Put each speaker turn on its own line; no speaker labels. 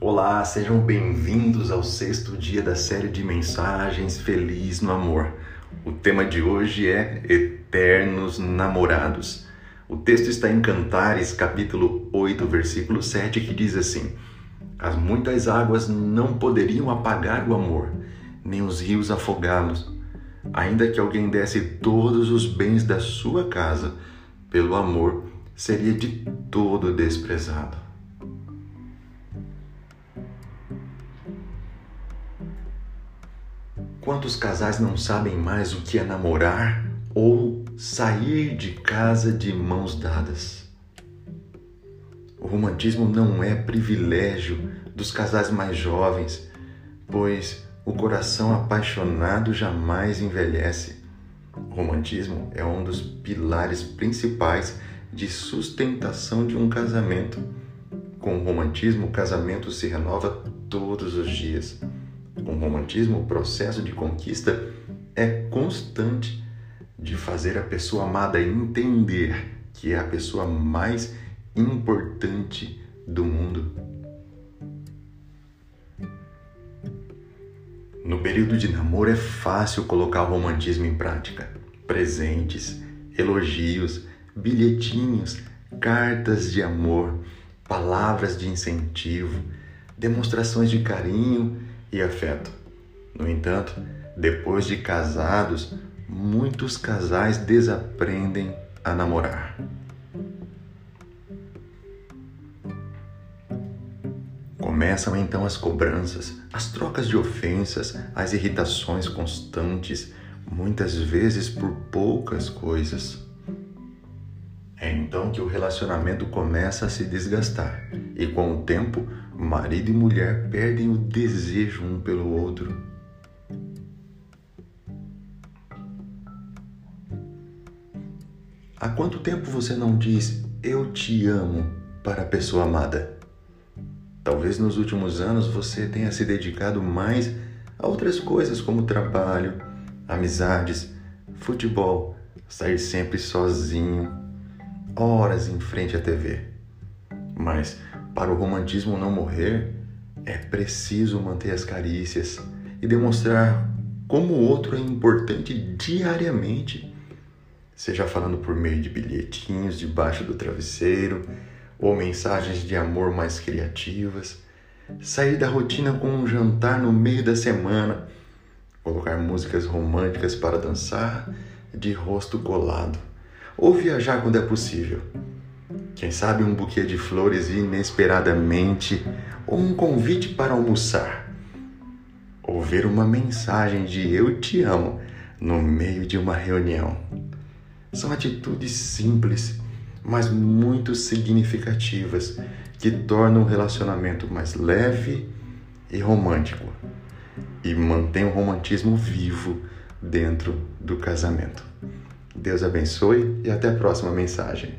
Olá, sejam bem-vindos ao sexto dia da série de mensagens Feliz no Amor. O tema de hoje é Eternos Namorados. O texto está em Cantares, capítulo 8, versículo 7, que diz assim: As muitas águas não poderiam apagar o amor, nem os rios afogá-los. Ainda que alguém desse todos os bens da sua casa, pelo amor, seria de todo desprezado. Quantos casais não sabem mais o que é namorar ou sair de casa de mãos dadas? O romantismo não é privilégio dos casais mais jovens, pois o coração apaixonado jamais envelhece. O romantismo é um dos pilares principais de sustentação de um casamento. Com o romantismo, o casamento se renova todos os dias. Com o romantismo, o processo de conquista é constante de fazer a pessoa amada entender que é a pessoa mais importante do mundo. No período de namoro é fácil colocar o romantismo em prática. Presentes, elogios, bilhetinhos, cartas de amor, palavras de incentivo, demonstrações de carinho e afeto. No entanto, depois de casados, muitos casais desaprendem a namorar. Começam então as cobranças, as trocas de ofensas, as irritações constantes, muitas vezes por poucas coisas. É então que o relacionamento começa a se desgastar e, com o tempo, marido e mulher perdem o desejo um pelo outro. Há quanto tempo você não diz eu te amo para a pessoa amada? Talvez nos últimos anos você tenha se dedicado mais a outras coisas como trabalho, amizades, futebol, sair sempre sozinho, horas em frente à TV. Mas para o romantismo não morrer, é preciso manter as carícias e demonstrar como o outro é importante diariamente, seja falando por meio de bilhetinhos debaixo do travesseiro ou mensagens de amor mais criativas, sair da rotina com um jantar no meio da semana, colocar músicas românticas para dançar de rosto colado ou viajar quando é possível. Quem sabe um buquê de flores inesperadamente, ou um convite para almoçar, ou ver uma mensagem de eu te amo no meio de uma reunião. São atitudes simples, mas muito significativas que tornam o relacionamento mais leve e romântico e mantém o romantismo vivo dentro do casamento. Deus abençoe e até a próxima mensagem.